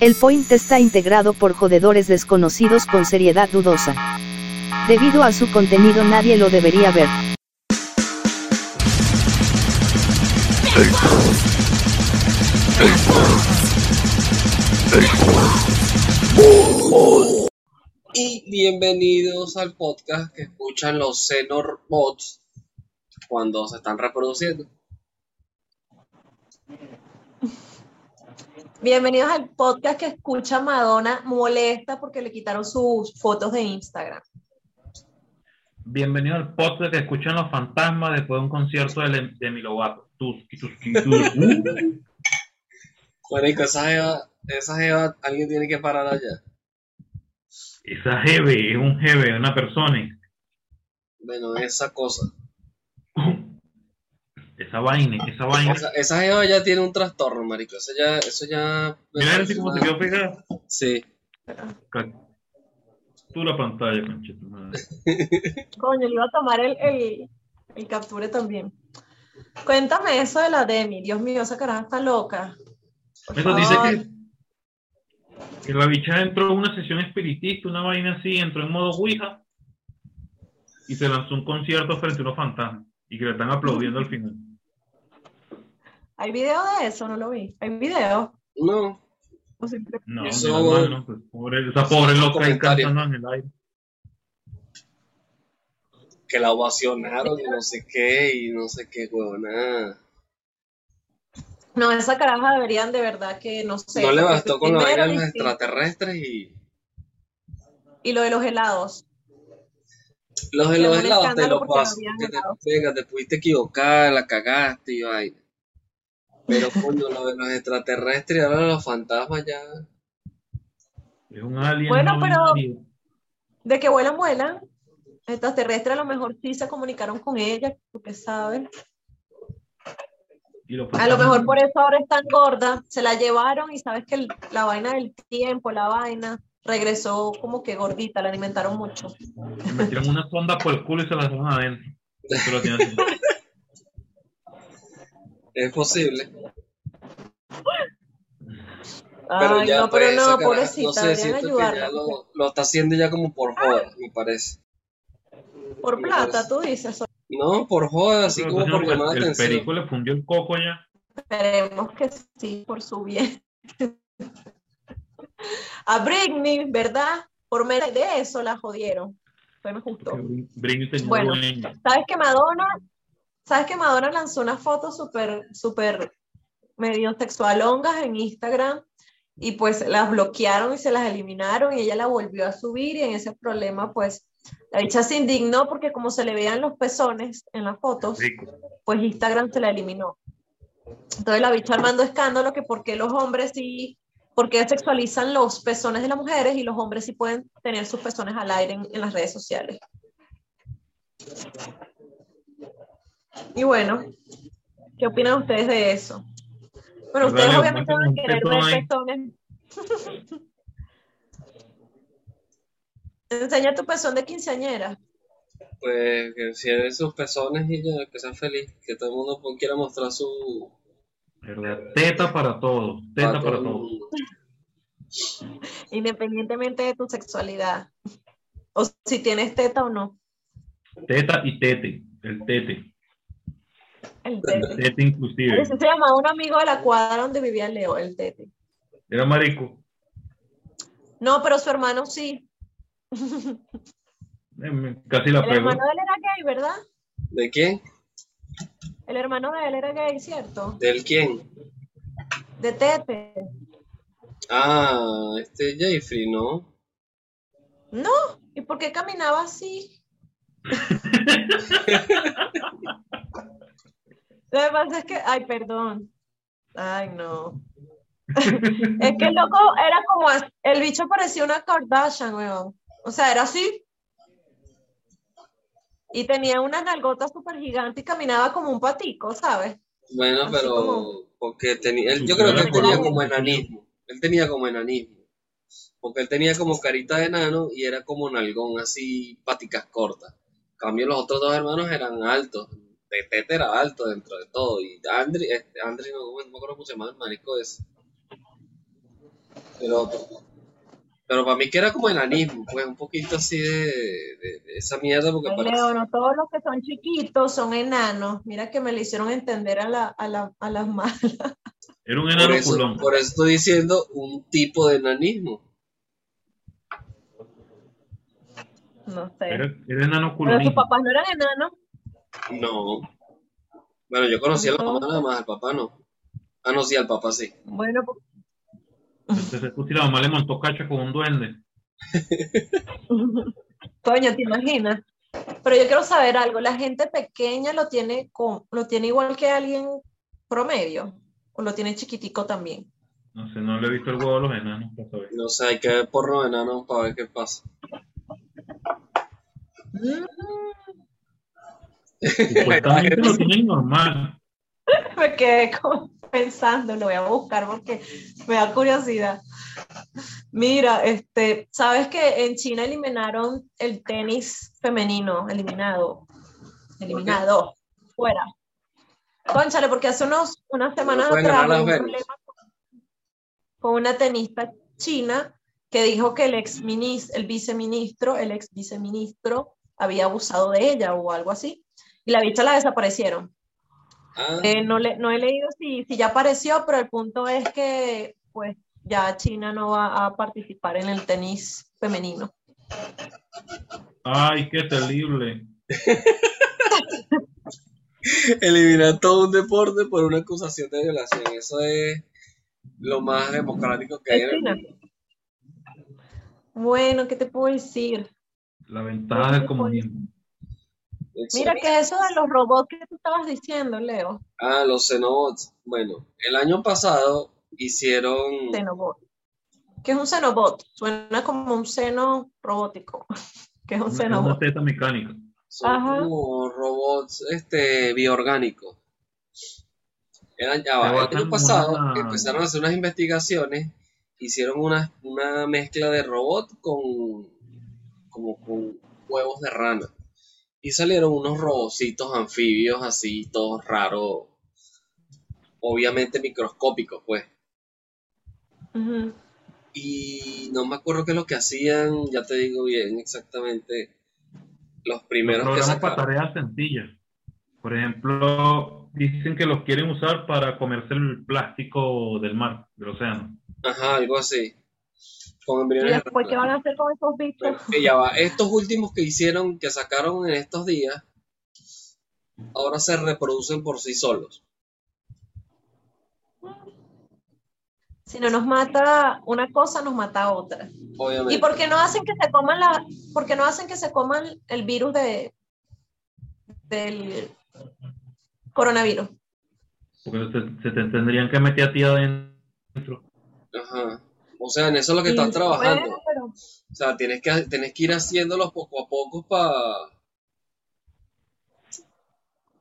El point está integrado por jodedores desconocidos con seriedad dudosa. Debido a su contenido nadie lo debería ver. Y bienvenidos al podcast que escuchan los Xenor bots cuando se están reproduciendo. Bienvenidos al podcast que escucha Madonna molesta porque le quitaron sus fotos de Instagram. Bienvenido al podcast que escuchan los fantasmas después de un concierto de Demi Lovato. Tus, tus, tus, Marico, esa jeva, esa jeva, alguien tiene que parar allá. Esa jeve es un jeve, una persona. Bueno, esa cosa. Esa vaina, esa vaina. Esa, esa jeva ya tiene un trastorno, marico. Eso ya, eso ya. Mira así como se quedó pegada. Sí. Tú la pantalla, conchito madre. Coño, le iba a tomar el, el, el capture también. Cuéntame eso de la Demi. Dios mío, esa caraja está loca. Eso dice que, que la bicha entró en una sesión espiritista, una vaina así, entró en modo Ouija y se lanzó un concierto frente a unos fantasmas y que le están aplaudiendo al final. ¿Hay video de eso? No lo vi. ¿Hay video? No. O simple- No, Eso- mi hermano, pues, pobre, esa pobre loca ahí cantando en el aire. Que la ovacionaron y no sé qué, y no sé qué, huevona. No, esa caraja deberían de verdad que no sé. No le bastó con la vaina de los extraterrestres y. Y lo de los helados. Los de los helados te lo paso. venga, te pudiste equivocar, la cagaste y vaina. Pero coño, lo de los extraterrestres y ahora los fantasmas ya. Es un alien. Bueno, no pero-. De que vuelan, vuelan. Extraterrestres a lo mejor sí se comunicaron con ella, porque saben. Y los A lo mejor por eso ahora es tan gorda. Se la llevaron y sabes que el- la vaina del tiempo, la vaina, regresó como que gordita, la alimentaron mucho. Le metieron una sonda por el culo y se la dejaron adentro. Eso lo tiene así. Es posible. Ay, Pero ya, no, pues, pero esa no, pobrecita, no sé, lo, lo está haciendo ya como por joda, me parece. Por plata, tú dices. No, por joda, así Pero como por el- llamar la el, atención. perico le fundió el coco ya. Esperemos que sí, por su bien. A Britney, ¿verdad? Por medio de eso la jodieron. Fue justo. Britney tenía Bueno. ¿Sabes que Madonna, sabes que Madonna lanzó una foto súper, súper medio sexualongas en Instagram y pues las bloquearon y se las eliminaron y ella la volvió a subir y en ese problema pues la dicha se indignó porque como se le veían los pezones en las fotos, pues Instagram se la eliminó. Entonces la bicha armando escándalo que por qué los hombres sí, por qué sexualizan los pezones de las mujeres y los hombres sí pueden tener sus pezones al aire en, en las redes sociales. Y bueno, ¿qué opinan ustedes de eso? Bueno, ustedes Dale, obviamente van a querer ver pezones. Enseña tu pezón de quinceañera. Pues que cierre sus pezones y ya, que sea feliz. Que todo el mundo pues, quiera mostrar su. ¿Verdad? Teta para todos. Teta todo para todos. mundo. independientemente de tu sexualidad. O si tienes teta o no. Teta y tete. El tete. El tete. Tete inclusive. Ese se llamaba un amigo de la cuadra donde vivía Leo, el tete. Era marico. No, pero su hermano sí. Me- Casi la El pegó. hermano de él era gay, ¿verdad? ¿De quién? El hermano de él era gay, ¿cierto? ¿Del quién? De tete. Ah, este Jeffrey, ¿no? No, ¿y por qué caminaba así? Lo que pasa es que, ay, perdón. Ay, no. Es que el loco era como, el bicho parecía una Kardashian, weón. O sea, era así. Y tenía unas nalgotas súper gigantes y caminaba como un patico, ¿sabes? Bueno, Así pero. como- Porque tenía. Él, yo creo que él tenía como- como enanismo. Él tenía como enanismo. Porque él tenía como carita de enano y era como nalgón, así, paticas cortas. En cambio, los otros dos hermanos eran altos. De Tete era alto dentro de todo. Y Andri, este, Andri no, no me acuerdo cómo se llama el marico ese. el otro. Pero para mí que era como enanismo, pues un poquito así de, de- de esa mierda, porque parece- Leo, no todos los que son chiquitos son enanos. Mira que me le hicieron entender a, la, a, la, a las malas. Era un por enano eso, culón. por eso estoy diciendo un tipo de enanismo. No sé. Era, era enano Pero sus papás no eran enanos. No. Bueno, yo conocí a la mamá nada más, al papá no. Ah, no, sí, al papá sí. Bueno, pues, Entonces, tú, si la mamá le montó cacha con un duende. coño, ¿te imaginas? Pero yo quiero saber algo. ¿La gente pequeña lo tiene, con, lo tiene igual que alguien promedio? ¿O lo tiene chiquitico también? No sé, no le he visto el huevo a los enanos. para saber. No sé, hay que ver porno de enano para ver qué pasa. Mm, Supuestamente lo tienen normal. Me quedé pensando, lo voy a buscar porque me da curiosidad. Mira, este, ¿sabes que en China eliminaron el tenis femenino? Eliminado. Eliminado. Fuera. Cónchale, porque hace unos, unas semanas atrás hubo un problema con- con una tenista china que dijo que el ex el viceministro, el ex viceministro había abusado de ella o algo así. Y la bicha la desaparecieron. Ah, Eh, no, le, no he leído si, si ya apareció, pero el punto es que pues ya China no va a participar en el tenis femenino. Ay, qué terrible. eliminar todo un deporte por una acusación de violación. Eso es lo más democrático que hay en el China. mundo. Bueno, ¿qué te puedo decir? La ventaja del comunismo. Mira, ¿qué es eso de los robots que tú estabas diciendo, Leo? Ah, los Xenobots. Bueno, el año pasado hicieron... Xenobot. ¿Qué es un Xenobot? Suena como un seno robótico. ¿Qué es un Una Xenobot? teta mecánica. Son Ajá. como robots este, bioorgánicos. El año pasado una- empezaron a hacer unas investigaciones, hicieron una, una mezcla de robot con, como con huevos de rana. Y salieron unos robocitos anfibios así, todos raros, obviamente microscópicos, pues. Ujú. Y no me acuerdo qué es lo que hacían, ya te digo bien exactamente los Los primeros que programas para sacaron. tareas sencillas. Por ejemplo, dicen que los quieren usar para comerse el plástico del mar, del océano. Ajá, algo así. Con ¿Y embriones después qué van a hacer con esos bichos? Bueno, que ya va. Estos últimos que hicieron, que sacaron en estos días, ahora se reproducen por sí solos. Si no nos mata una cosa, nos mata otra. ¿Y Obviamente. por qué no hacen que se coman la, por qué no hacen que se coman el virus de del coronavirus? Porque se, se te tendrían que meter a ti adentro. Ajá. O sea, en eso es lo que Sí, están trabajando. bueno, pero- O sea, tienes que, tienes que ir haciéndolos poco a poco para...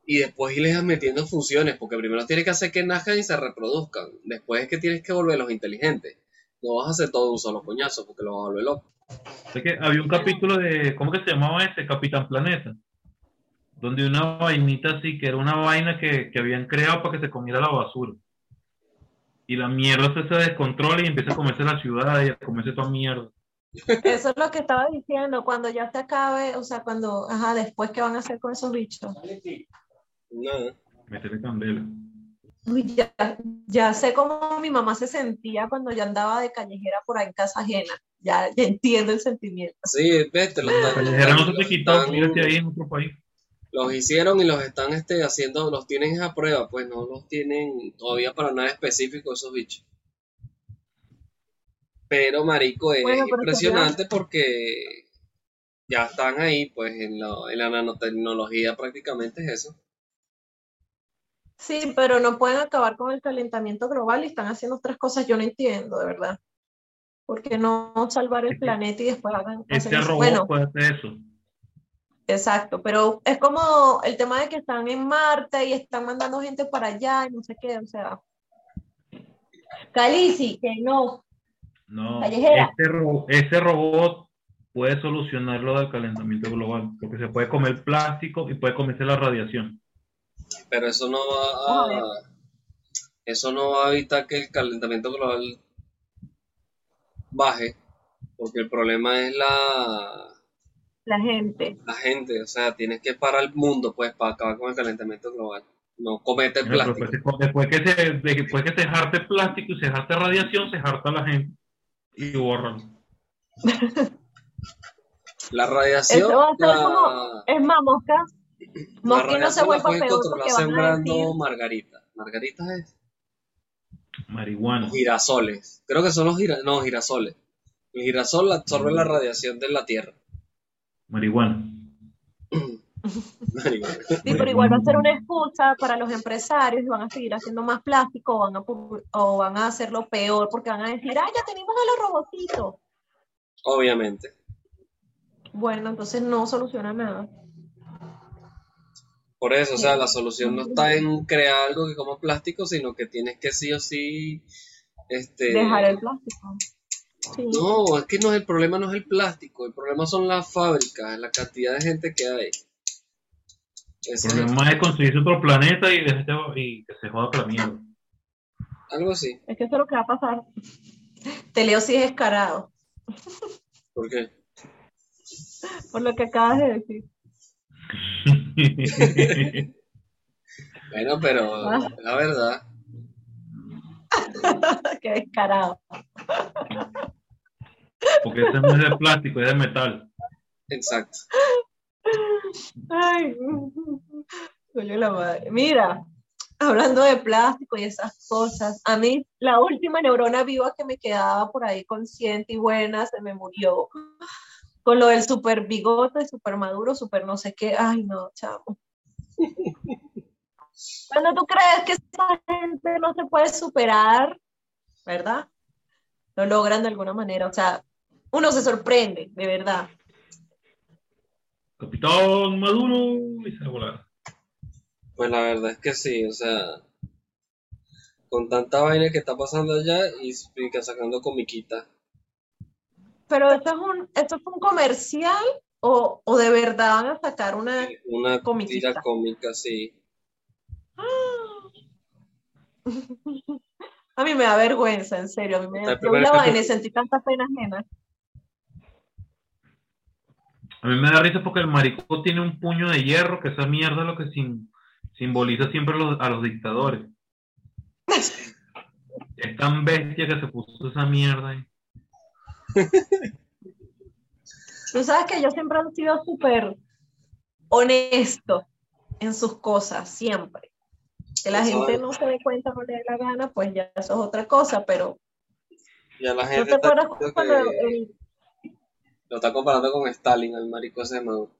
Y después irles metiendo funciones, porque primero tienes que hacer que nazcan y se reproduzcan. Después es que tienes que volverlos inteligentes. No vas a hacer todo un solo coñazo, porque lo vas a volver loco. Sé que había un capítulo de, ¿cómo que se llamaba ese? Capitán Planeta. Donde una vainita así, que era una vaina que, que habían creado para que se comiera la basura. Y la mierda se, se descontrola y empieza a comerse la ciudad y a comerse toda mierda. Eso es lo que estaba diciendo, cuando ya se acabe, o sea, cuando, ajá, después, ¿qué van a hacer con esos bichos? Nada. Meterle candela. Uy, ya, ya sé cómo mi mamá se sentía cuando yo andaba de callejera por ahí en casa ajena. Ya, ya entiendo el sentimiento. Sí, ves, te lo están, Callejera no se te quitó, mírate ahí en otro país. Los hicieron y los están este, haciendo, los tienen a prueba, pues no los tienen todavía para nada específico esos bichos. Pero marico, es Bueno, impresionante porque ya están ahí, pues en la, en la nanotecnología prácticamente es eso. Sí, pero no pueden acabar con el calentamiento global y están haciendo otras cosas, yo no entiendo, de verdad. ¿Por qué no salvar el Es que planeta y después hagan Este robot Bueno, puede hacer eso. Exacto, pero es como el tema de que están en Marte y están mandando gente para allá y no sé qué, o sea. Calici, que no. No, este, ro- ese robot puede solucionar lo del calentamiento global, porque se puede comer plástico y puede comerse la radiación. Pero eso no va a, eso no va a evitar que el calentamiento global baje, porque el problema es la, La gente. la gente, o sea, tienes que parar el mundo, pues, para acabar con el calentamiento global. No comete el plástico. Después, después que se, después que se jarte plástico y se jarte radiación, se jarta la gente y borran. La radiación, la, como- Es más, Mosca. la Mosca no se vuelva peor controlar porque van a sembrando decir. margaritas. Margaritas es Marihuana. girasoles. Creo que son los gira, no, girasoles. El girasol absorbe la radiación de la Tierra. Marihuana. Sí, pero igual va a ser una excusa para los empresarios y van a seguir haciendo más plástico o van a, o van a hacerlo peor porque van a decir, ah, ya tenemos a los robotitos. Obviamente. Bueno, entonces no soluciona nada. Por eso, o sea, la solución no está en crear algo que coma plástico, sino que tienes que sí o sí, este, Dejar el plástico. Sí. no, es que no es el problema, no es el plástico, el problema son las fábricas, la cantidad de gente que hay. El Ese es problema es conseguirse otro planeta y, dejarte- y que se joda para mierda. algo así. Es que eso es lo que va a pasar. Te leo si es descarado, ¿Por qué? por lo que acabas de decir. Bueno, pero Ah. la verdad, Qué descarado. Porque ese no es de plástico, es de metal. exacto. Ay, coño la madre. Mira, hablando de plástico y esas cosas, a mí la última neurona viva que me quedaba por ahí consciente y buena se me murió. Con lo del super bigote, super maduro, super no sé qué. Ay, no, chamo. Cuando tú crees que esa gente no se puede superar, ¿verdad? Lo logran de alguna manera. O sea, uno se sorprende, de verdad. Capitán Maduro y se volar. Pues la verdad es que sí, o sea, con tanta vaina que está pasando allá y, sacando comiquita. Pero esto es un, esto fue un comercial o, o de verdad van a sacar una. Una Comiquita. tira cómica, sí. A mí me da vergüenza, en serio. A mí me da. Yo y sentí tanta pena ajena. A mí me da risa porque el marico tiene un puño de hierro, que esa mierda es lo que sim- simboliza siempre a los, a los dictadores. Es tan bestia que se puso esa mierda ahí. Tú sabes que yo siempre he sido súper honesto en sus cosas, siempre. Que la Eso gente es. no se dé cuenta, no le dé la gana, pues ya eso es otra cosa, pero Ya la ¿no te acuerdas cuando que el- lo está comparando con Stalin, el marico ese de Maduro.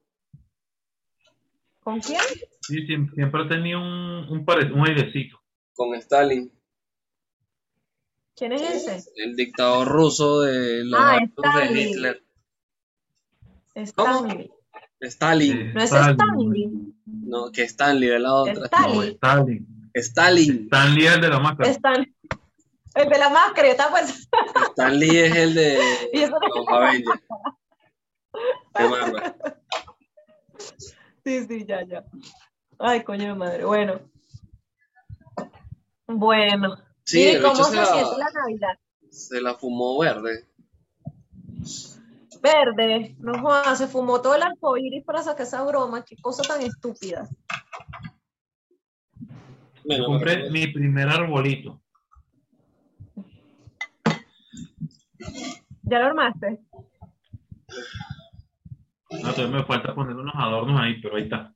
¿Con quién? Sí, siem- siempre ha tenido un, un, pare- un airecito. Con Stalin, ¿Quién es ese? el dictador ruso de los Ah, actos de Stalin. Hitler. Stanley. Stalin, ¿No es Stalin. Stanley? no, que Stanley de la otra. No, Stalin. Stalin. Stalin, Stanley es el de la máscara. Stan- El de la máscara, yo estaba pensando. Stanley es el de los Avengers. Marvel. Sí, sí, ya, ya. Ay, coño de madre. Bueno. Bueno. Sí, ¿Y el cómo se se la- siente la Navidad? Se la fumó verde. Verde. No jodas, se fumó todo el arcoíris para sacar esa broma. Qué cosa tan estúpida. Yo compré mi primer arbolito. ¿Ya lo armaste? No, todavía me falta poner unos adornos ahí, pero ahí está.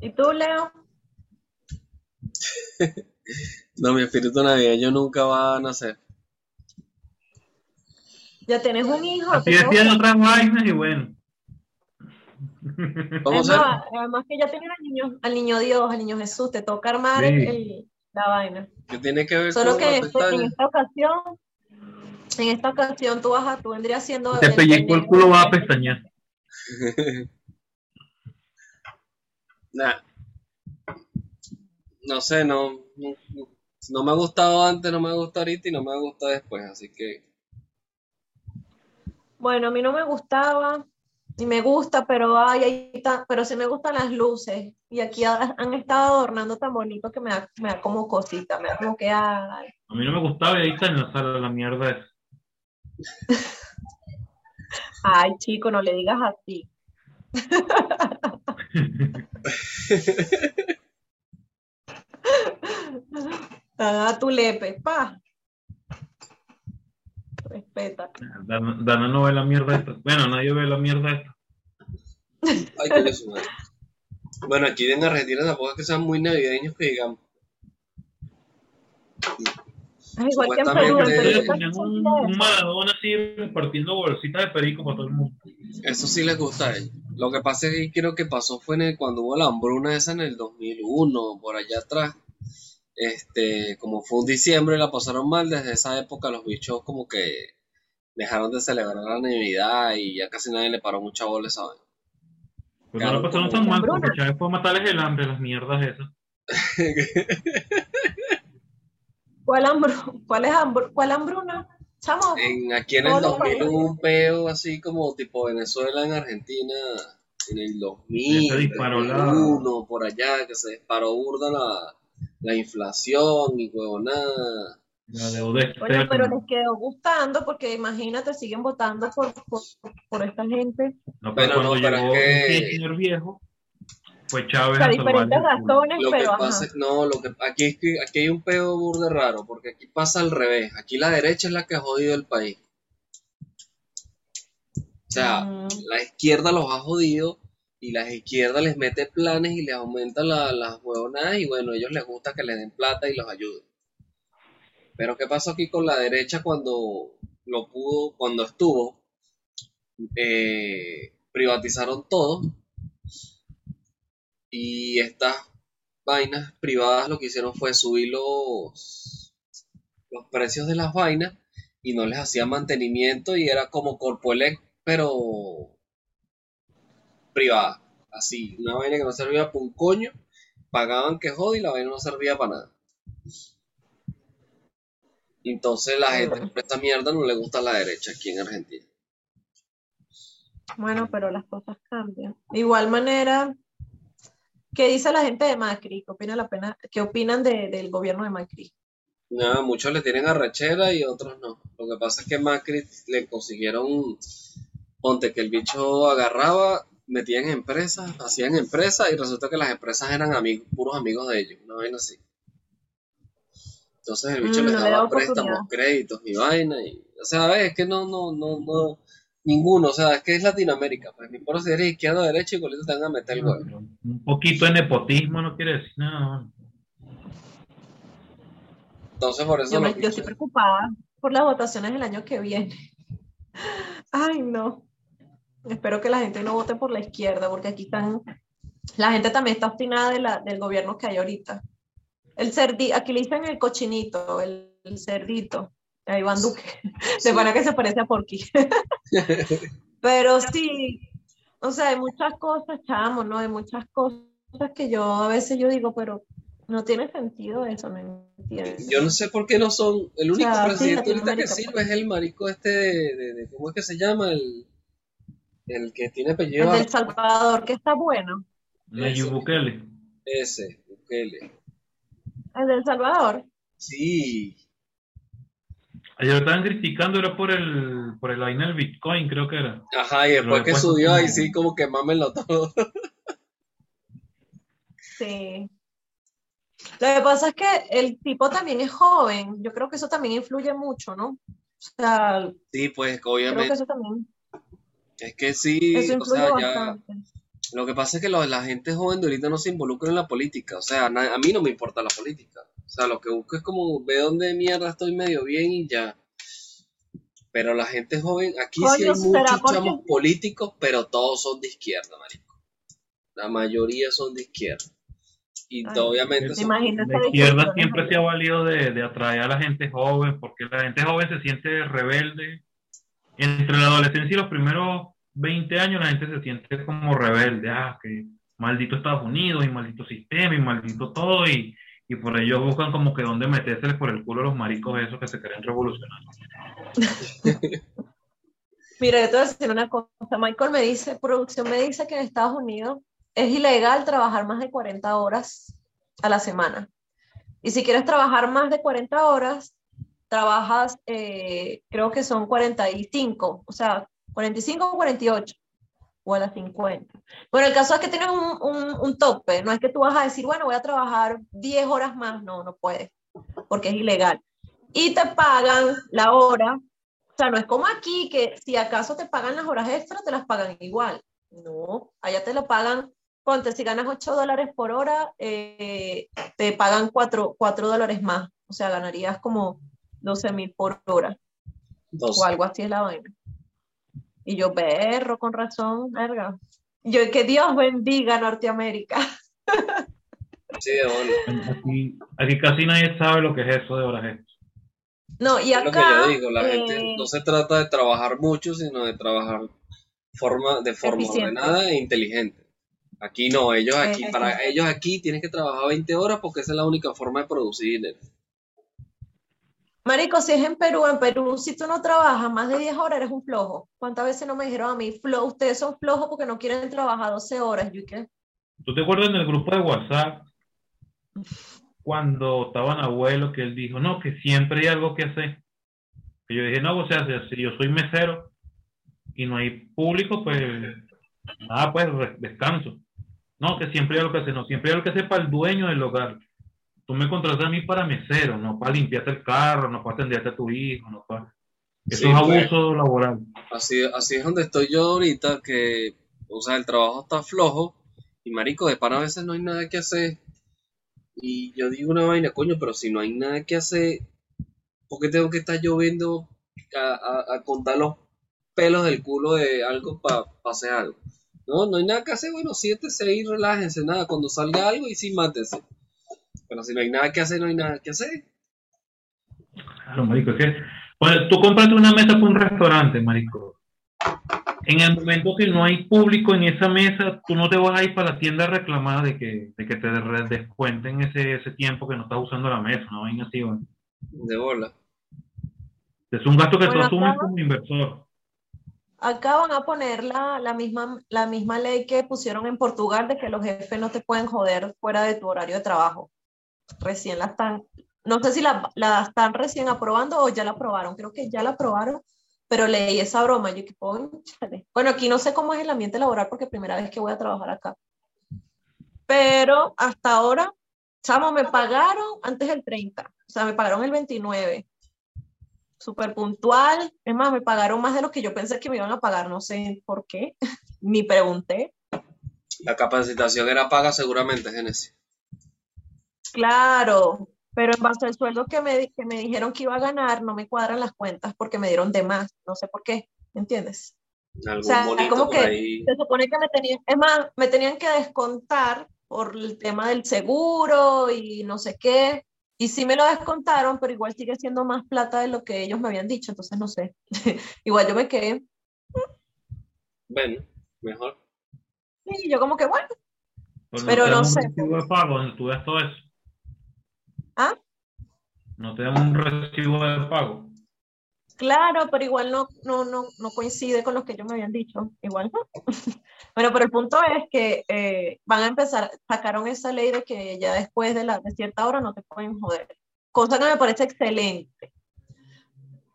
¿Y tú, Leo? No, mi espíritu navideño nunca va a nacer. ¿Ya tienes un hijo? Así ¿Te decían otras vainas y bueno. ¿Cómo ser? no, además que ya tienes al niño, al niño Dios, al niño Jesús, te toca armar Sí. el- la vaina. ¿Qué tiene que ver Solo con que este- en esta ocasión, en esta ocasión tú vas a, tú vendrías siendo Te el pellizco el culo, vas a pestañear. Nah. No sé, no, no, me ha gustado antes, no me gusta ahorita y no me gusta después, así que Bueno, a mí no me gustaba, y me gusta, pero ay, ahí está, pero sí me gustan las luces. Y aquí ha- han estado adornando tan bonito que me da, me da como cosita, me da como que ay. A mí no me gustaba y ahí está en la sala la mierda esa. Ay, chico, no le digas así. Ah, tu lepe, pa. Respeta. Dana, Dana no ve la mierda esta. Bueno, nadie ve la mierda esta. Ay, madre. Bueno, aquí en Argentina tampoco es que sean muy navideños que digamos. Igual que en Perú, son un, un maradona así repartiendo bolsitas de perico para todo el mundo. Eso sí les gusta a ellos. Lo que pasa es que creo que pasó fue en el- cuando hubo la hambruna esa en el 2001, por allá atrás. Este, como fue un diciembre, la pasaron mal. Desde esa época los bichos como que dejaron de celebrar la Navidad y ya casi nadie le paró mucha bola esa. Pero Claro, no la pasaron tan mal porque Chávez fue matarles el hambre, las mierdas esas. ¿Cuál, hambru- cuál es hambru- cuál hambruna? Chamo, En, aquí en el Todos los 2000 países. hubo un peo así como tipo Venezuela en Argentina. En el 2000, Se disparó la- 2001, por allá, que se disparó burda la, la inflación y huevonada. La deuda Oye, externa. pero les quedó gustando porque imagínate, siguen votando por, por, por esta gente. No, pero cuando no, pero llegó es que- señor viejo, fue Chávez diferentes razones, Lo que pero pasa, ajá. no, lo que aquí es que aquí hay un peo burde raro, porque aquí pasa al revés. Aquí la derecha es la que ha jodido el país. O sea, Mm. la izquierda los ha jodido y la izquierda les mete planes y les aumenta la- las huevonadas y bueno, a ellos les gusta que les den plata y los ayuden. Pero ¿qué pasó aquí con la derecha cuando lo pudo, cuando estuvo? Eh, privatizaron todo y estas vainas privadas lo que hicieron fue subir los, los precios de las vainas y no les hacía mantenimiento y era como Corpoelec, pero privada. Así, una vaina que no servía para un coño, pagaban que jode y la vaina no servía para nada. Entonces la gente esta mierda no le gusta la derecha aquí en Argentina. Bueno, pero las cosas cambian. De igual manera, ¿qué dice la gente de Macri? ¿Qué opina la pena, qué opinan de- del gobierno de Macri? Nada, muchos le tienen arrechera y otros no. Lo que pasa es que Macri le consiguieron, ponte que el bicho agarraba, metían en empresas, hacían empresas y resulta que las empresas eran amigos, puros amigos de ellos, una vaina así. Entonces el bicho Mm, les no le daba da préstamos, créditos y vaina y, o sea, ves, es que no, no, no, no, ninguno, o sea, es que es Latinoamérica, pues ni por si eres izquierda o derecha y te van a meter el. Pero Un poquito de nepotismo no quiere decir nada. Entonces por eso Yo, me- yo estoy preocupada por las votaciones del año que viene. Ay, no. Espero que la gente no vote por la izquierda, porque aquí están. La gente también está obstinada de la- del gobierno que hay ahorita. El cerdi, aquí le dicen el cochinito, el, el cerdito, a Iván Duque. Sí. De que se parece a Porky. Pero sí, o sea, hay muchas cosas, chamo, ¿no? Hay muchas cosas que yo a veces yo digo, pero no tiene sentido eso, no entiendo. Yo no sé por qué no son. El único sea, sí, presidente ahorita que sirve es el marico este de, de- de- ¿Cómo es que se llama? El, el que tiene El apellido. del Salvador, que está bueno. Nayib Bukele. Ese, Bukele. El del Salvador. Sí. Ayer estaban criticando, era por el, por el vaina del Bitcoin, creo que era. Ajá, y después Lo que después subió como- ahí sí, como que mámenlo todo. Sí. Lo que pasa es que el tipo también es joven. Yo creo que eso también influye mucho, ¿no? O sea, Sí, pues creo que obviamente. eso también, Es que sí, eso o sea, ya. Lo que pasa es que lo- la gente joven de ahorita no se involucra en la política. O sea, na- a mí no me importa la política. O sea, lo que busco es como ve dónde mierda estoy medio bien y ya. Pero la gente joven, aquí sí hay ¿será muchos porque- chamos políticos, pero todos son de izquierda, marico. La mayoría son de izquierda. Y Ay, obviamente son- La izquierda siempre se ha valido de, de atraer a la gente joven, porque la gente joven se siente rebelde. Entre la adolescencia y los primeros 20 años, la gente se siente como rebelde. Ah, que maldito Estados Unidos, y maldito sistema, y maldito todo, y, y por ello buscan como que dónde meterse por el culo a los maricos esos que se creen revolucionarios. Mira, yo te voy a decir una cosa. Michael me dice, producción me dice que en Estados Unidos es ilegal trabajar más de 40 horas a la semana. Y si quieres trabajar más de 40 horas, trabajas, eh, creo que son 45, o sea, 45 o 48 o a las 50. Bueno, el caso es que tienes un, un, un, tope, no es que tú vas a decir, bueno, voy a trabajar 10 horas más, no, no puedes, porque es ilegal. Y te pagan la hora, o sea, no es como aquí, que si acaso te pagan las horas extras, te las pagan igual. No, allá te lo pagan, ponte, si ganas 8 dólares por hora, eh, te pagan 4, 4 dólares más, o sea, ganarías como 12 mil por hora. O algo así es la vaina. Y yo, perro, con razón, verga. Yo, que Dios bendiga Norteamérica. Sí, de aquí, aquí, casi nadie sabe lo que es eso de horas extras. No, y acá. Es lo que yo digo, la gente eh, no se trata de trabajar mucho, sino de trabajar forma, de forma Eficiente. ordenada e inteligente. Aquí no, ellos aquí, Eh, para ellos aquí tienes que trabajar 20 horas porque esa es la única forma de producir dinero. Marico, si es en Perú, en Perú, si tú no trabajas más de 10 horas, eres un flojo. ¿Cuántas veces no me dijeron a mí, flow, ustedes son flojos porque no quieren trabajar 12 horas? Yo, ¿y ¿qué? ¿Tú te acuerdas en el grupo de WhatsApp cuando estaban abuelo que él dijo, no, que siempre hay algo que hacer? Que yo dije, no, o sea, si yo soy mesero y no hay público, pues nada, pues descanso. No, que siempre hay algo que hacer, no, siempre hay algo que hacer para el dueño del hogar. Tú me contratas a mí para mesero, no para limpiarte el carro, no para atenderte a tu hijo, no para... Eso Sí, es pues. abuso laboral. Así, así es donde estoy yo ahorita, que, o sea, el trabajo está flojo y marico, de pana a veces no hay nada que hacer. Y yo digo una vaina, coño, pero si no hay nada que hacer, ¿por qué tengo que estar yo viendo a, a- a contar los pelos del culo de algo para hacer algo? No, no hay nada que hacer, bueno, siéntese y relájense, nada, cuando salga algo y sí, mátese. Pero si no hay nada que hacer, no hay nada que hacer. Claro, marico, es que bueno, tú compraste una mesa para un restaurante, marico. En el momento que no hay público en esa mesa, tú no te vas a ir para la tienda a reclamar de que, de que te descuenten ese, ese tiempo que no estás usando la mesa, una vaina así, güey. De bola. Es un gasto que tú asumes como inversor. Acá van a poner la, la misma, la misma ley que pusieron en Portugal de que los jefes no te pueden joder fuera de tu horario de trabajo. Recién la están, no sé si la, la están recién aprobando o ya la aprobaron, creo que ya la aprobaron, pero leí esa broma, yo que cónchale. Bueno, aquí no sé cómo es el ambiente laboral porque primera vez que voy a trabajar acá. Pero hasta ahora, chamo, me pagaron antes del 30, o sea, me pagaron el 29 súper puntual. Es más, me pagaron más de lo que yo pensé que me iban a pagar, no sé por qué, ni pregunté. La capacitación era paga seguramente, Genesis. Claro, pero en base al sueldo que me, que me dijeron que iba a ganar, no me cuadran las cuentas porque me dieron de más, no sé por qué, ¿entiendes? Algún O sea, bonito como que ahí. se supone que me tenían, es más, me tenían que descontar por el tema del seguro y no sé qué. Y sí me lo descontaron, pero igual sigue siendo más plata de lo que ellos me habían dicho, entonces no sé. Igual yo me quedé, Bueno, mejor. y yo como que bueno, Pero Pero no sé. de pago tú ves todo eso. ¿Ah? No te dan un recibo de pago. Claro, pero igual no, no, no, no coincide con lo que ellos me habían dicho. Igual no. Bueno, pero el punto es que eh, van a empezar, sacaron esa ley de que ya después de, la, de cierta hora no te pueden joder. Cosa que me parece excelente.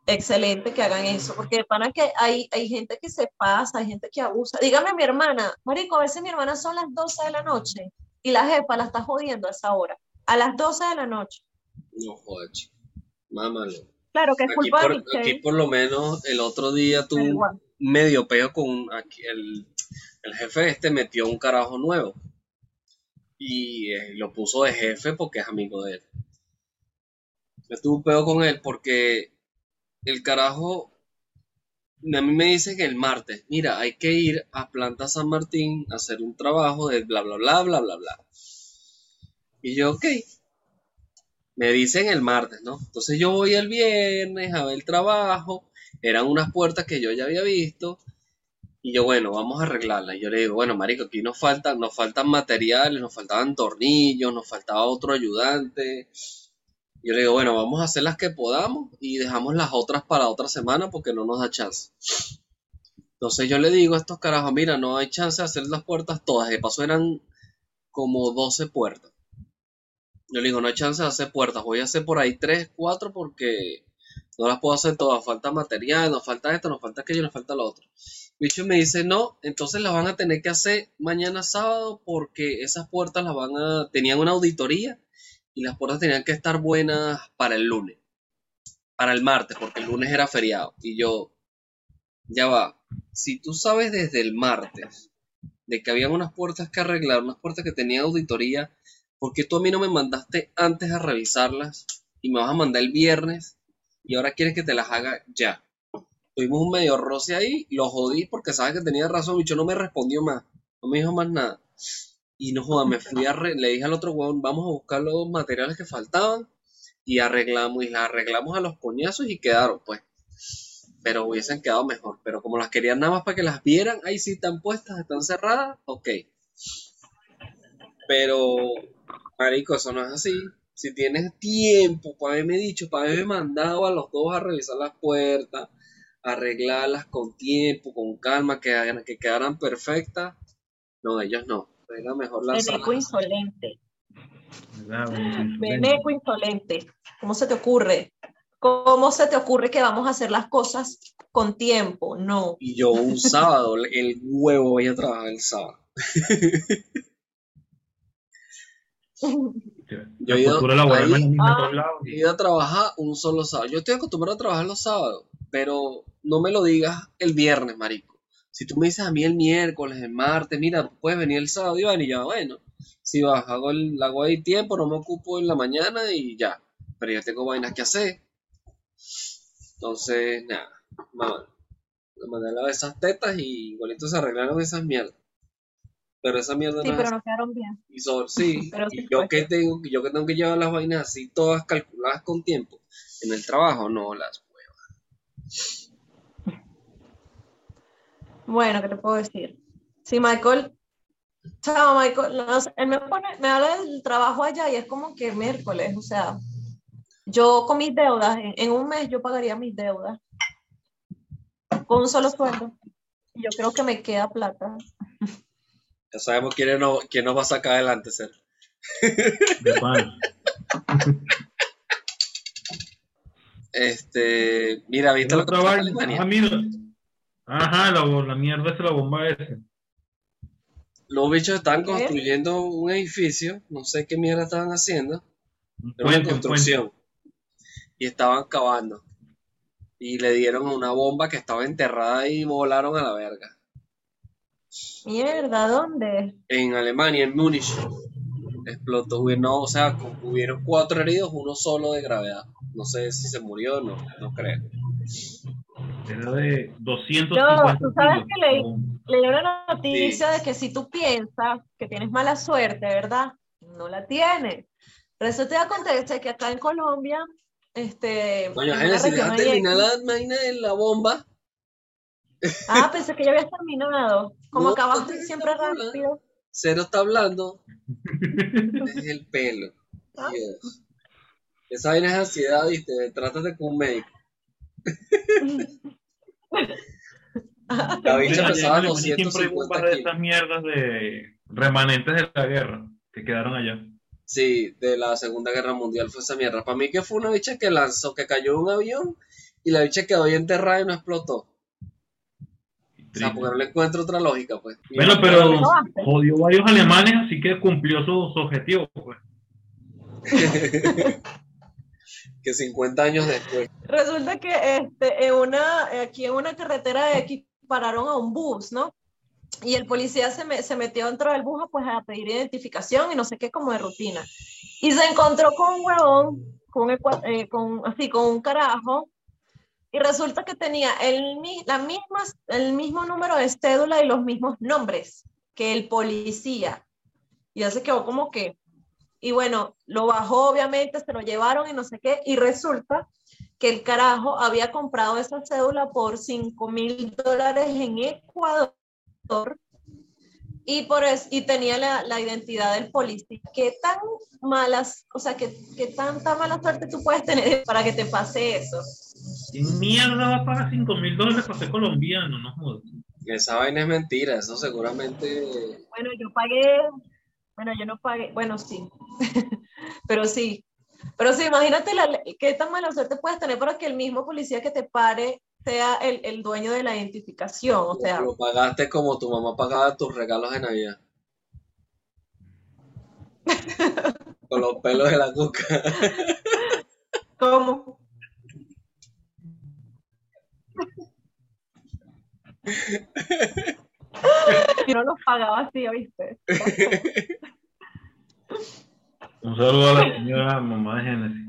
Excelente que hagan eso, porque para que hay, hay gente que se pasa, hay gente que abusa. Dígame mi hermana, Marico, a veces mi hermana son las 12 de la noche y la jefa la está jodiendo a esa hora. A las 12 de la noche. No jodas. Mámalo. Claro que es Aquí culpa de por, Michelle, aquí por lo menos el otro día igual. medio peo con aquí el, el jefe este metió un carajo nuevo y eh, lo puso de jefe porque es amigo de él. Yo tuve un peo con él porque el carajo a mí me dice que el martes, mira, hay que ir a Planta San Martín a hacer un trabajo de bla bla bla bla bla bla. Y yo, ok. Me dicen el martes, ¿no? Entonces yo voy el viernes a ver el trabajo. Eran unas puertas que yo ya había visto. Y yo, bueno, vamos a arreglarlas. Y yo le digo, bueno, marico, aquí nos faltan, nos faltan materiales, nos faltaban tornillos, nos faltaba otro ayudante. Yo le digo, bueno, vamos a hacer las que podamos y dejamos las otras para otra semana porque no nos da chance. Entonces yo le digo a estos carajos, mira, no hay chance de hacer las puertas todas. De paso eran como 12 puertas. Yo le digo, no hay chance de hacer puertas, voy a hacer por ahí 3, 4 porque no las puedo hacer todas, falta material, nos falta esto, nos falta aquello, nos falta lo otro. Bicho me dice, no, entonces las van a tener que hacer mañana sábado porque esas puertas las van a, tenían una auditoría y las puertas tenían que estar buenas para el lunes, para el martes, porque el lunes era feriado. Y yo, ya va, si tú sabes desde el martes de que había unas puertas que arreglar, unas puertas que tenían auditoría, ¿por qué tú a mí no me mandaste antes a revisarlas y me vas a mandar el viernes y ahora quieres que te las haga ya? Tuvimos un medio roce ahí, lo jodí porque sabes que tenía razón, bicho no me respondió más, no me dijo más nada. Y no joda, me fui a le dije al otro weón, vamos a buscar los materiales que faltaban y arreglamos y las arreglamos a los coñazos y quedaron, pues. Pero hubiesen quedado mejor. Pero como las querían nada más para que las vieran, ahí sí están puestas, están cerradas, ok. Pero, marico, eso no es así. Si tienes tiempo para haberme dicho, para haberme mandado a los dos a revisar las puertas, arreglarlas con tiempo, con calma, que, que quedaran perfectas. No, ellos no. Era mejor Beneco insolente. Beneco insolente. ¿Cómo se te ocurre? ¿Cómo se te ocurre que vamos a hacer las cosas con tiempo? No. Y yo un sábado, el huevo voy a trabajar el sábado. yo he ido, he ido a trabajar un solo sábado. Yo estoy acostumbrado a trabajar los sábados, pero no me lo digas el viernes, marico. Si tú me dices a mí el miércoles, el martes, mira, puedes venir el sábado, y ya, bueno, si vas, hago, el, hago ahí tiempo, no me ocupo en la mañana y ya. Pero yo tengo vainas que hacer. Entonces, nada, mamá. Me mandé a lavar esas tetas y igualito se arreglaron esas mierdas. Pero esa mierda sí, no pero no quedaron bien. Y sí, y yo que tengo, yo que tengo que llevar las vainas así todas calculadas con tiempo en el trabajo, no las Bueno, ¿qué te puedo decir? Sí, Michael. Chao, Michael. él me, pone, me habla del trabajo allá y es como que miércoles, o sea, yo con mis deudas, en, un mes yo pagaría mis deudas con un solo sueldo. Yo creo que me queda plata. Ya sabemos quién, no, quién nos va a sacar adelante, Ser. este, mira, ¿viste lo que pasa en Alemania? Ajá, la, la mierda es la bomba esa. Los bichos están construyendo un edificio, no sé qué mierda estaban haciendo, era una construcción. Y estaban cavando. Y le dieron una bomba que estaba enterrada y volaron a la verga. Mierda, ¿dónde? En Alemania, en Múnich. Explotó, no, o sea, hubieron cuatro heridos, uno solo de gravedad. No sé si se murió o no, no creo. Era de 250 No, tú sabes que leí, leí una noticia de que si tú piensas que tienes mala suerte, ¿verdad? No la tienes. Pero eso te da contexto que acá en Colombia, este... Bueno, si dejas terminar la vaina de la bomba. Ah, pensé que ya habías terminado. Como acabaste siempre rápido. Cero está hablando. es el pelo. ¿Ah? Esa vaina es ansiedad, viste. Trátate con un médico. La bicha pesaba 250 de estas mierdas de remanentes de la guerra que quedaron allá. Sí, de la Segunda Guerra Mundial fue esa mierda. Para mí que fue una bicha que lanzó, que cayó un avión y la bicha quedó ahí enterrada y no explotó. O sea, porque no le encuentro otra lógica, pues. Bueno, pero jodió varios alemanes, así que cumplió sus objetivos, pues. que 50 años después. Resulta que este, en una, aquí en una carretera de aquí pararon a un bus, ¿no? Y el policía se, se metió dentro del bus pues, a pedir identificación y no sé qué, como de rutina. Y se encontró con un huevón, con, eh, con, así, con un carajo, y resulta que tenía el, la misma, el mismo número de cédula y los mismos nombres que el policía. Y ya se quedó como que, y bueno, lo bajó obviamente, se lo llevaron y no sé qué, y resulta que el carajo había comprado esa cédula por 5 mil dólares en Ecuador y, por y tenía la, la, identidad del policía. ¿Qué tan malas, o sea, qué, qué tanta mala suerte tú puedes tener para que te pase eso? ¿Quién mierda va a pagar 5 mil dólares para ser colombiano? No jodas. Esa vaina es mentira, eso seguramente... Bueno, yo pagué bueno, yo no pagué, bueno, sí, pero sí. Pero sí, imagínate la, qué tan mala suerte puedes tener para que el mismo policía que te pare sea el, el dueño de la identificación. O sea, Lo pagaste como tu mamá pagaba tus regalos de Navidad. Con los pelos de la cuca. ¿cómo? Yo no los pagaba así, ¿viste? Un saludo a la señora mamá de Génesis.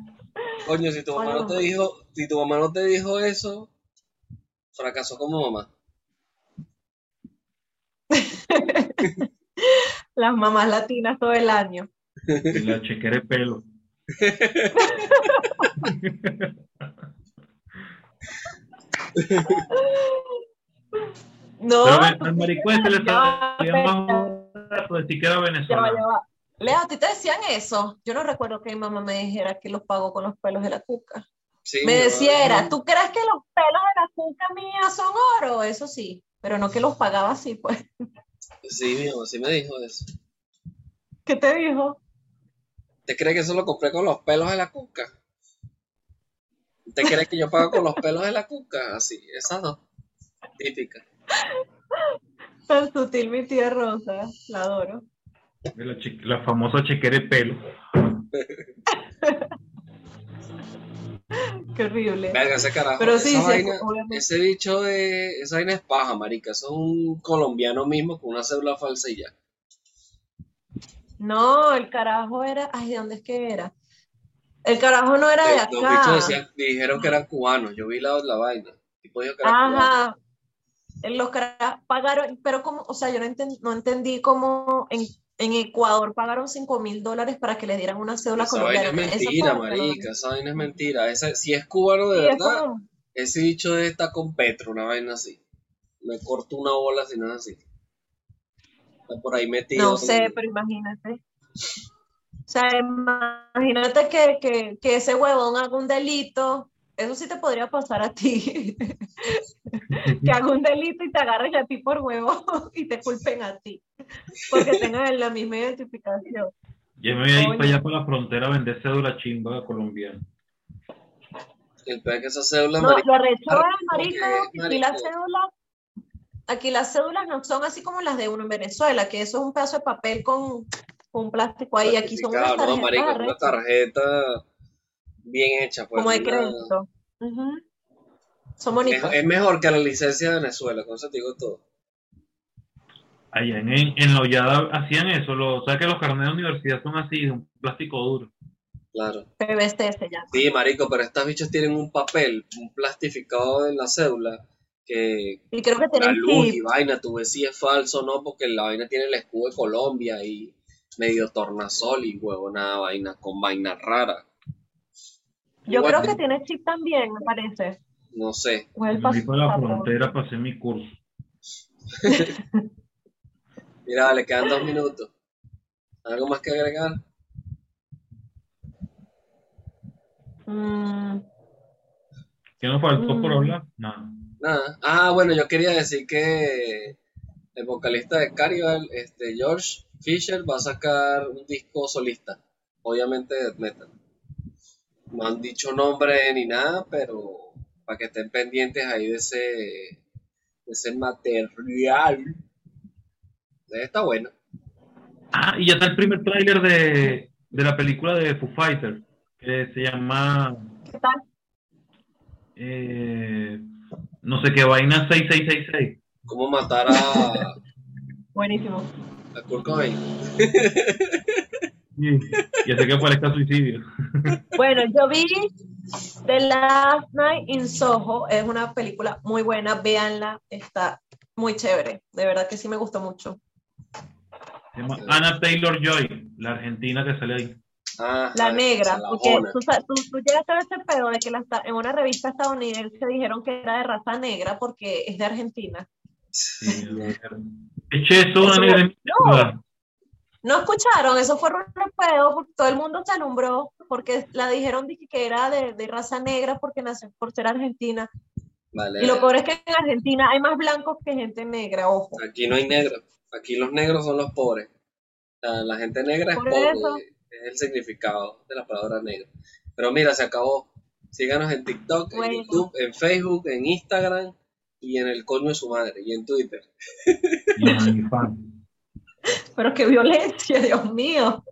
Coño, si tu mamá no te dijo, si tu mamá no te dijo eso, fracasó como mamá. Las mamás latinas todo el año. Y la chequera de pelo. No, Pero al- al maricuete le salía más barato decir que era ya va, venezolano. ya va. Leo, ¿a ti te decían eso? Yo no recuerdo que mi mamá me dijera que los pagó con los pelos de la cuca. Sí, Me decía era, ¿tú crees que los pelos de la cuca mía son oro? Eso sí, pero no que los pagaba así, pues. Sí, mi mamá sí me dijo eso. ¿Qué te dijo? ¿Te crees que eso lo compré con los pelos de la cuca? ¿Te crees que yo pago con los pelos de la cuca? Así, esas dos. Típicas. Tan sutil mi tía Rosa, la adoro. La famosa chequera de pelo. Qué horrible. Verga, ese carajo. Pero sí, esa sí, vaina, ese bicho de. Esa vaina es paja, marica. Eso es un colombiano mismo con una cédula falsa y ya. No, el carajo era, ay, ¿de dónde es que era? El carajo no era de Los acá. bichos decían, dijeron que eran cubanos. Yo vi la, la vaina. Tipo dijo que eran cubanos. Ajá. Los carajos pagaron, pero como, o sea, yo no, enten- no entendí cómo en, en Ecuador pagaron 5 mil dólares para que les dieran una cédula Esa vaina es colombiana. Mentira, marica. Esa vaina es mentira. Ese- si es cubano de Sí, verdad, ese bicho está con Petro, una vaina así. Me corto una bola si no es así. Está por ahí metido. No sé, pero imagínate. O sea, imagínate que, que, que ese huevón haga un delito. Eso sí te podría pasar a ti. que haga un delito y te agarren a ti por huevo y te culpen a ti. Porque tengan la misma identificación. Ya me voy a ir para allá para la frontera a vender cédula chimba colombiana. El peor es que esa cédula, No, marica, lo arrecho Marico, es, marico, aquí las marico. cédulas, aquí las cédulas no son así como las de uno en Venezuela, que eso es un pedazo de papel con un plástico ahí. Aquí son unas certificado, no, tarjetas marico, es una tarjeta bien hecha. Pues, como de crédito. Son es, bonitas. es mejor que la licencia de Venezuela, con eso te digo todo. Allá en, en, la hollada hacían eso. Lo, ¿Sabes que los carnets de universidad son así, un plástico duro? Claro. PVC se llama. Sí, marico, pero estas bichas tienen un papel, un plastificado en la cédula, que Y creo que la tienen luz y vaina, tú ves si es falso o no, porque la vaina tiene el escudo de Colombia y medio tornasol y huevo, nada, vaina, con vaina rara. Yo creo que tiene chip también, me parece. No sé. O el Yo fui para la frontera para hacer mi curso. Mira, le quedan dos minutos. ¿Algo más que agregar? Mm, ¿Qué nos faltó por Mm. hablar? Nada. Nada. Ah, bueno, yo quería decir que el vocalista de Carnival, este George Fisher, va a sacar un disco solista. Obviamente de metal. No han dicho nombre ni nada, pero para que estén pendientes ahí de ese, de ese material. Está bueno. Ah, y ya está el primer tráiler de, de la película de Foo Fighters, que se llama ¿Qué tal? eh, no sé qué vaina 6666. ¿Cómo matar a, Buenísimo. a Kurt Cobain? Sí, ya sé que parezca suicidio. Bueno, yo vi The Last Night in Soho, es una película muy buena, véanla, está muy chévere, de verdad que sí me gustó mucho. Se llama Anna Taylor Joy, la argentina que sale ahí. Ah, La negra, porque tú, tú, tú llegaste a ver ese pedo de que la en una revista estadounidense dijeron que era de raza negra porque es de Argentina. Sí, Eche eso, una negra mierda. ¿No escucharon? Eso fue un pedo porque todo el mundo se alumbró porque la dijeron que era de, de raza negra porque nació por ser argentina. Vale. Y lo peor es que en Argentina hay más blancos que gente negra, ojo. Aquí no hay negros. Aquí los negros son los pobres. La, la gente negra es pobre. eso. Es el significado de la palabra negro. Pero mira, se acabó. Síganos en TikTok, Bueno. en YouTube, en Facebook, en Instagram y en el coño de su madre y en Twitter. Y en. Pero qué violencia, Dios mío.